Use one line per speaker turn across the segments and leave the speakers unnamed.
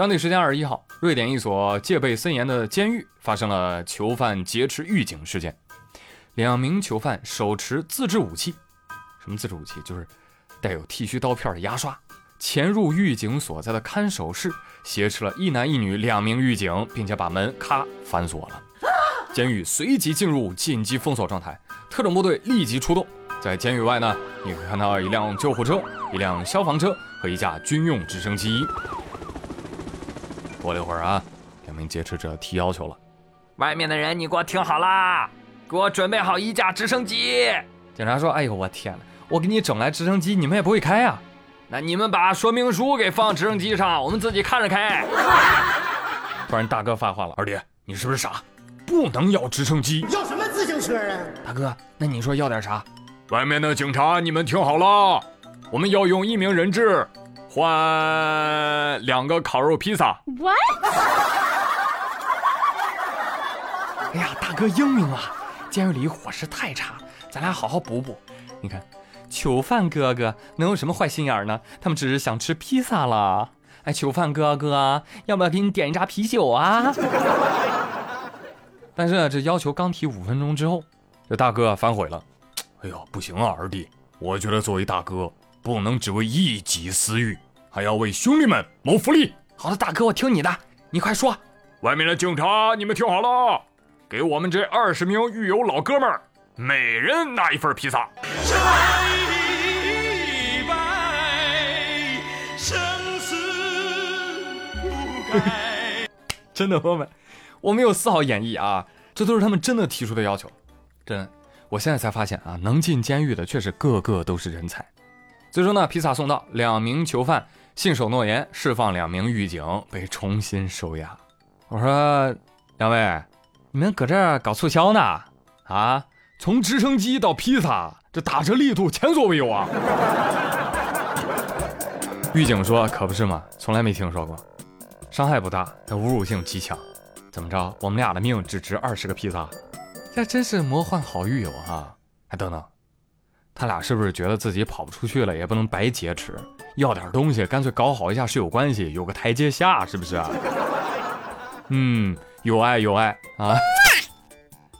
当地时间二十一号，瑞典一所戒备森严的监狱发生了囚犯劫持狱警事件。两名囚犯手持自制武器，什么自制武器？就是带有剃须刀片的牙刷，潜入狱警所在的看守室，挟持了一男一女两名狱警，并且把门咔反锁了。监狱随即进入紧急封锁状态，特种部队立即出动。在监狱外呢，你可以看到一辆救护车、一辆消防车和一架军用直升机。过了一会儿啊，两名劫持者提要求了：“
外面的人，你给我听好啦，给我准备好一架直升机。”
警察说：“哎呦，我天哪！我给你整来直升机，你们也不会开呀？
那你们把说明书给放直升机上，我们自己看着开。”
突然，大哥发话了：“二弟，你是不是傻？不能要直升机，
要什么自行车啊？
大哥，那你说要点啥？”
外面的警察，你们听好了，我们要用一名人质换两个烤肉披萨。
What？
哎呀，大哥英明啊！监狱里伙食太差，咱俩好好补补。你看，囚犯哥哥能有什么坏心眼呢？他们只是想吃披萨了。哎，囚犯哥哥，要不要给你点一扎啤酒啊？但是呢，这要求刚提五分钟之后，这大哥反悔了。
哎呦，不行啊，二弟！我觉得作为大哥，不能只为一己私欲，还要为兄弟们谋福利。
好的，大哥，我听你的，你快说。
外面的警察，你们听好了，给我们这二十名狱友老哥们儿，每人拿一份披萨。
真的，朋友们，我没有丝毫演绎啊，这都是他们真的提出的要求，真。我现在才发现啊，能进监狱的确实个个都是人才。最终呢，披萨送到，两名囚犯信守诺言，释放两名狱警，被重新收押。我说，两位，你们搁这儿搞促销呢？啊，从直升机到披萨，这打折力度前所未有啊！狱警说：“可不是嘛，从来没听说过，伤害不大，但侮辱性极强。怎么着，我们俩的命只值二十个披萨？”这真是魔幻好狱友啊！哎，等等，他俩是不是觉得自己跑不出去了，也不能白劫持，要点东西，干脆搞好一下是有关系，有个台阶下，是不是啊？嗯，有爱有爱啊！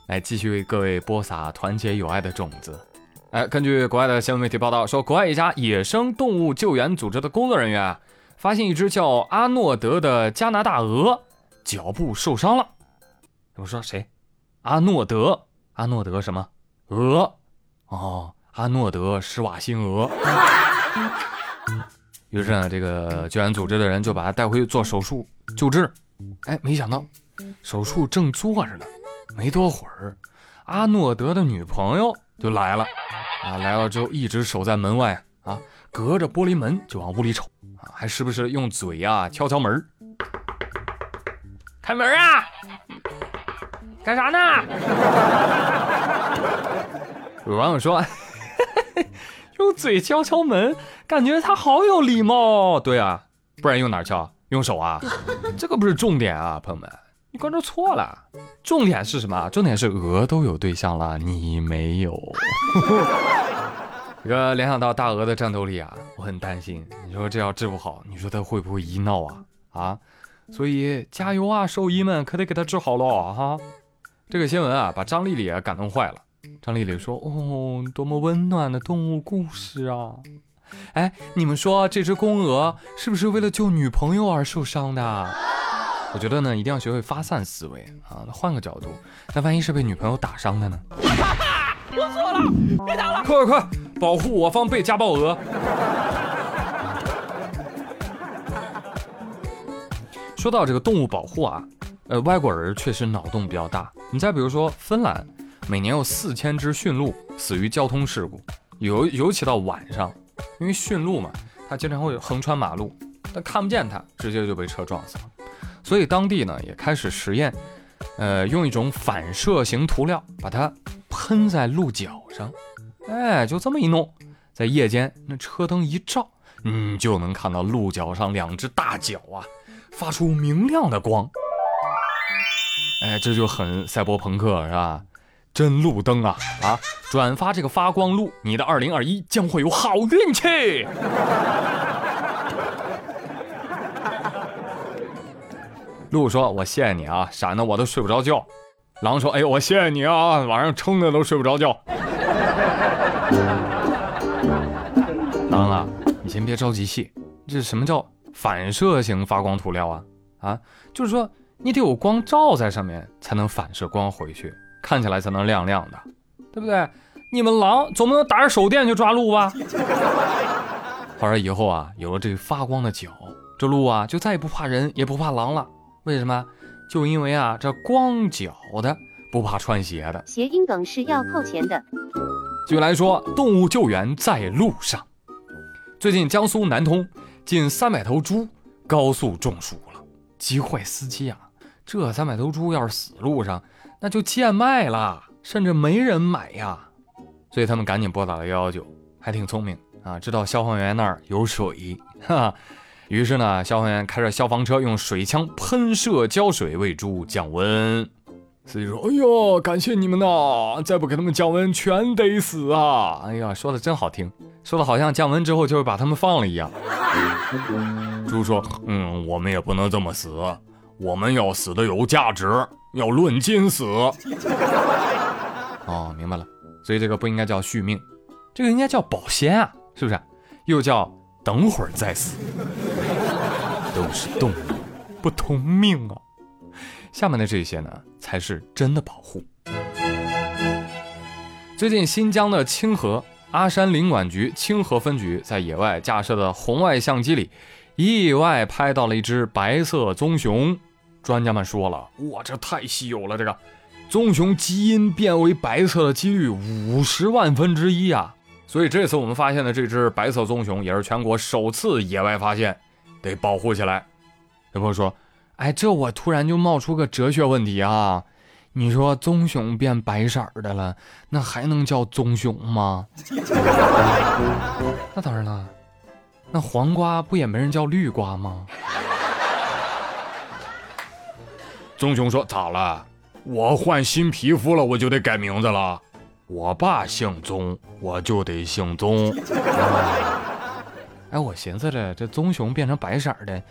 来，继续为各位播撒团结友爱的种子。哎，根据国外的新闻媒体报道说，国外一家野生动物救援组织的工作人员发现一只叫阿诺德的加拿大鹅脚部受伤了。我说谁？阿诺德，阿诺德什么？鹅，哦，阿诺德施瓦辛格。于是呢，这个救援组织的人就把他带回去做手术救治。哎，没想到手术正做着呢，没多会儿，阿诺德的女朋友就来了。啊，来了之后一直守在门外啊，隔着玻璃门就往屋里瞅啊，还时不时用嘴呀敲敲门
开门啊！干啥呢？
有网友说，用嘴敲敲门，感觉他好有礼貌。对啊，不然用哪敲？用手啊？这个不是重点啊，朋友们，你关注错了。重点是什么？重点是鹅都有对象了，你没有。这个联想到大鹅的战斗力啊，我很担心。你说这要治不好，你说它会不会医闹啊？啊？所以加油啊，兽医们，可得给它治好了哈。这个新闻啊，把张丽丽啊感动坏了。张丽丽说：“哦，多么温暖的动物故事啊！哎，你们说这只公鹅是不是为了救女朋友而受伤的？我觉得呢，一定要学会发散思维啊。换个角度，那万一是被女朋友打伤的呢？
我错了，别打了！
快快快，保护我方被家暴鹅！说到这个动物保护啊。”呃，外国人确实脑洞比较大。你再比如说，芬兰每年有四千只驯鹿死于交通事故，尤尤其到晚上，因为驯鹿嘛，它经常会横穿马路，但看不见它，直接就被车撞死了。所以当地呢也开始实验，呃，用一种反射型涂料把它喷在鹿角上，哎，就这么一弄，在夜间那车灯一照，嗯，就能看到鹿角上两只大角啊，发出明亮的光。哎，这就很赛博朋克是吧？真路灯啊啊！转发这个发光路，你的二零二一将会有好运气。鹿说：“我谢谢你啊，闪的我都睡不着觉。”狼说：“哎呦，我谢谢你啊，晚上撑的都睡不着觉。”狼啊，你先别着急谢，这什么叫反射型发光涂料啊？啊，就是说你得有光照在上面，才能反射光回去，看起来才能亮亮的，对不对？你们狼总不能打着手电去抓鹿吧？话说以后啊，有了这发光的脚，这鹿啊就再也不怕人，也不怕狼了。为什么？就因为啊，这光脚的不怕穿鞋的。
谐音梗是要扣钱的。
据来说，动物救援在路上。最近江苏南通近三百头猪高速中暑了，急坏司机啊！这三百头猪要是死路上，那就贱卖了，甚至没人买呀。所以他们赶紧拨打了幺幺九，还挺聪明啊，知道消防员那儿有水，哈。于是呢，消防员开着消防车，用水枪喷射胶水为猪降温。司机说：“哎呦，感谢你们呐！再不给他们降温，全得死啊！”哎呀，说的真好听，说的好像降温之后就会把他们放了一样。猪说：“嗯，我们也不能这么死，我们要死的有价值，要论斤死。”哦，明白了，所以这个不应该叫续命，这个应该叫保鲜啊，是不是？又叫等会儿再死。都是动物，不同命啊！下面的这些呢，才是真的保护。最近新疆的清河阿山林管局清河分局在野外架设的红外相机里，意外拍到了一只白色棕熊。专家们说了，哇，这太稀有了！这个棕熊基因变为白色的几率五十万分之一啊！所以这次我们发现的这只白色棕熊，也是全国首次野外发现。得保护起来。有朋友说：“哎，这我突然就冒出个哲学问题啊！你说棕熊变白色的了，那还能叫棕熊吗？”那当然了，那黄瓜不也没人叫绿瓜吗？棕熊说：“咋了？我换新皮肤了，我就得改名字了。我爸姓棕，我就得姓棕。”哎，我寻思着，这棕熊变成白色的，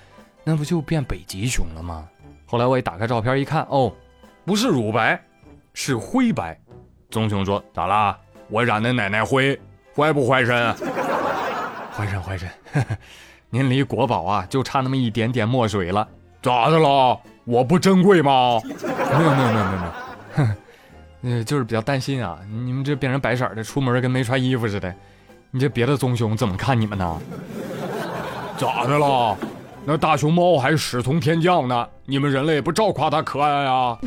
那不就变北极熊了吗？后来我一打开照片一看，哦，不是乳白，是灰白。棕熊说：“咋啦？我染的奶奶灰，坏不坏身？坏身坏身。您离国宝啊，就差那么一点点墨水了。咋的了？我不珍贵吗？没有没有没有没有没有。哼，呃，就是比较担心啊，你们这变成白色的，出门跟没穿衣服似的。”你这别的棕熊怎么看你们呢？咋的了？那大熊猫还是从天降呢，你们人类不照夸它可爱啊？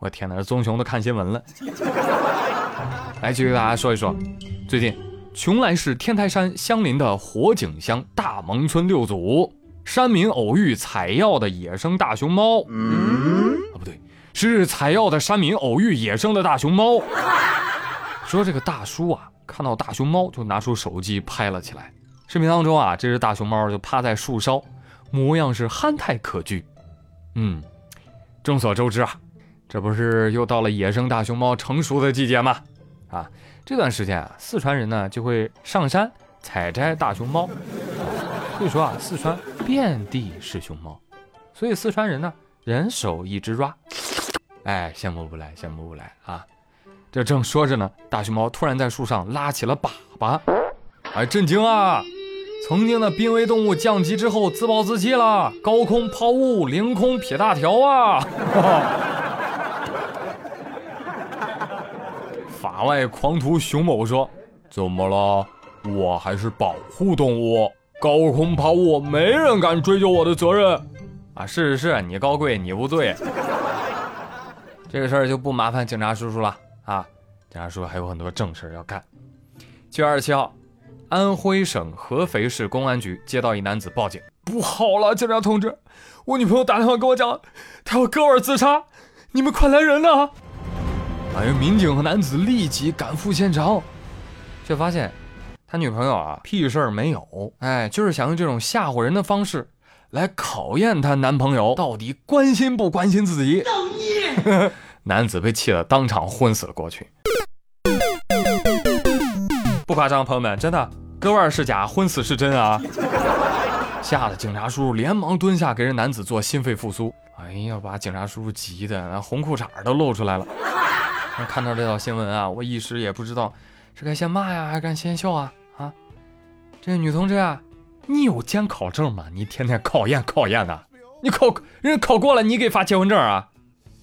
我天哪，这棕熊都看新闻了。来，继续给大家说一说，最近邛崃市天台山相邻的火井乡大蒙村六组山民偶遇采药的野生大熊猫。嗯，啊不对，是采药的山民偶遇野生的大熊猫。说这个大叔啊。看到大熊猫，就拿出手机拍了起来。视频当中啊，这只大熊猫就趴在树梢，模样是憨态可掬。嗯，众所周知啊，这不是又到了野生大熊猫成熟的季节吗？啊，这段时间啊，四川人呢就会上山采摘大熊猫。所以说啊，四川遍地是熊猫，所以四川人呢人手一只抓。哎，羡慕不来，羡慕不来啊！这正说着呢，大熊猫突然在树上拉起了粑粑，哎，震惊啊！曾经的濒危动物降级之后自暴自弃了，高空抛物，凌空撇大条啊！法外狂徒熊某说：“怎么了？我还是保护动物，高空抛物没人敢追究我的责任啊！是是是，你高贵，你无罪，这个事儿就不麻烦警察叔叔了。”啊，警察叔叔还有很多正事要干。七月二十七号，安徽省合肥市公安局接到一男子报警，不好了，警察同志，我女朋友打电话跟我讲，她要割腕自杀，你们快来人呐！哎，民警和男子立即赶赴现场，却发现他女朋友啊屁事儿没有，哎，就是想用这种吓唬人的方式来考验她男朋友到底关心不关心自己。造孽！男子被气得当场昏死了过去。不夸张，朋友们，真的，割腕是假，昏死是真啊！吓得警察叔叔连忙蹲下给人男子做心肺复苏。哎呀，把警察叔叔急的那红裤衩都露出来了。看到这条新闻啊，我一时也不知道是该先骂呀，还是该先笑啊啊！这女同志啊，你有监考证吗？你天天考验考验的，你考人考过了，你给发结婚证啊？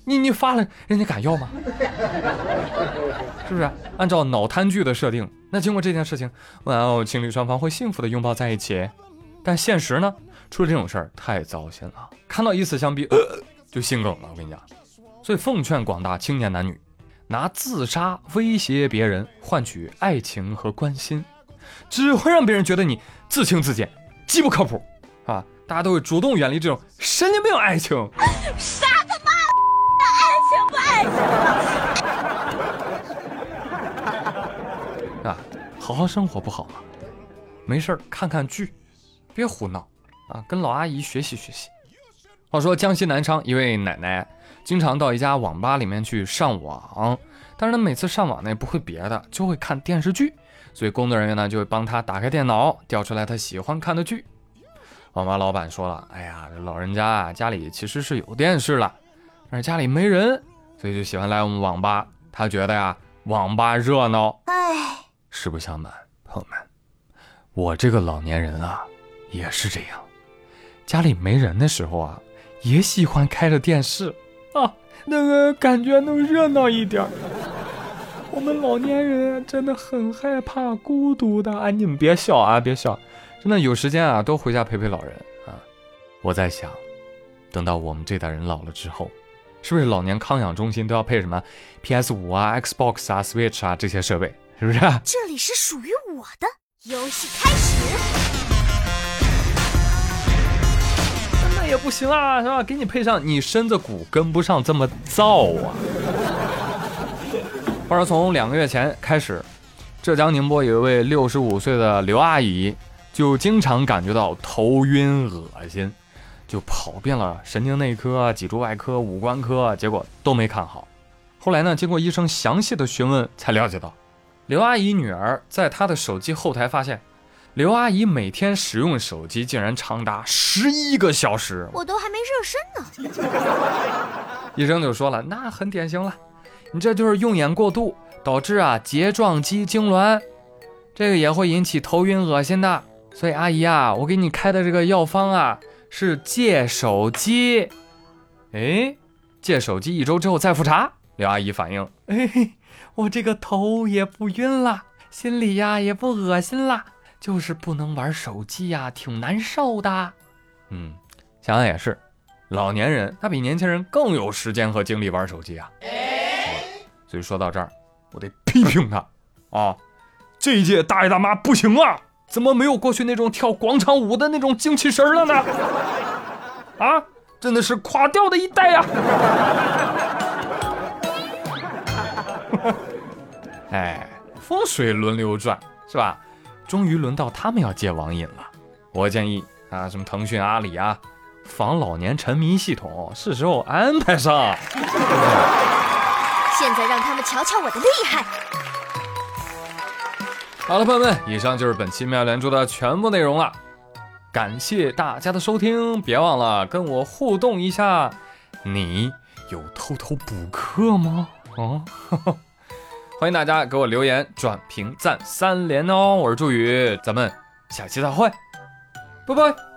你你发了，人家敢要吗？是不是？按照脑瘫剧的设定，那经过这件事情，哇哦，情侣双方会幸福的拥抱在一起。但现实呢，出了这种事儿太糟心了。看到以此相比，呃，就心梗了。我跟你讲，所以奉劝广大青年男女，拿自杀威胁别人换取爱情和关心，只会让别人觉得你自轻自贱，极不靠谱啊！大家都会主动远离这种神经病爱情。
啥他妈的爱情不爱
情？啊，好好生活不好吗？没事儿看看剧。别胡闹啊！跟老阿姨学习学习。话说江西南昌一位奶奶经常到一家网吧里面去上网，但是他每次上网呢也不会别的，就会看电视剧。所以工作人员呢就会帮他打开电脑，调出来他喜欢看的剧。网吧老板说了：“哎呀，这老人家啊家里其实是有电视了，但是家里没人，所以就喜欢来我们网吧。他觉得呀网吧热闹。哎，实不相瞒，朋友们，我这个老年人啊。”也是这样，家里没人的时候啊，也喜欢开着电视啊，那个感觉能热闹一点。我们老年人真的很害怕孤独的啊！你们别笑啊，别笑，真的有时间啊，多回家陪陪老人啊。我在想，等到我们这代人老了之后，是不是老年康养中心都要配什么 PS 五啊、Xbox 啊、Switch 啊这些设备？是不是？
这里是属于我的游戏开始。
也不行啊，是吧？给你配上，你身子骨跟不上这么燥啊。话说从两个月前开始，浙江宁波有一位六十五岁的刘阿姨，就经常感觉到头晕恶心，就跑遍了神经内科、脊柱外科、五官科，结果都没看好。后来呢，经过医生详细的询问，才了解到，刘阿姨女儿在她的手机后台发现。刘阿姨每天使用手机竟然长达十一个小时，
我都还没热身呢。
医生就说了，那很典型了，你这就是用眼过度，导致啊睫状肌痉挛，这个也会引起头晕恶心的。所以阿姨啊，我给你开的这个药方啊是戒手机。哎，戒手机一周之后再复查。刘阿姨反应，哎，我这个头也不晕了，心里呀也不恶心了。就是不能玩手机呀，挺难受的。嗯，想想也是，老年人他比年轻人更有时间和精力玩手机啊。所以说到这儿，我得批评他啊！这一届大爷大妈不行啊，怎么没有过去那种跳广场舞的那种精气神了呢？啊，真的是垮掉的一代呀！哎，风水轮流转，是吧？终于轮到他们要戒网瘾了，我建议啊，什么腾讯、阿里啊，防老年沉迷系统是时候安排上。
现在让他们瞧瞧我的厉害。
好了，朋友们，以上就是本期妙连珠的全部内容了，感谢大家的收听，别忘了跟我互动一下，你有偷偷补课吗？啊？欢迎大家给我留言、转评、赞三连哦！我是祝宇，咱们下期再会，拜拜。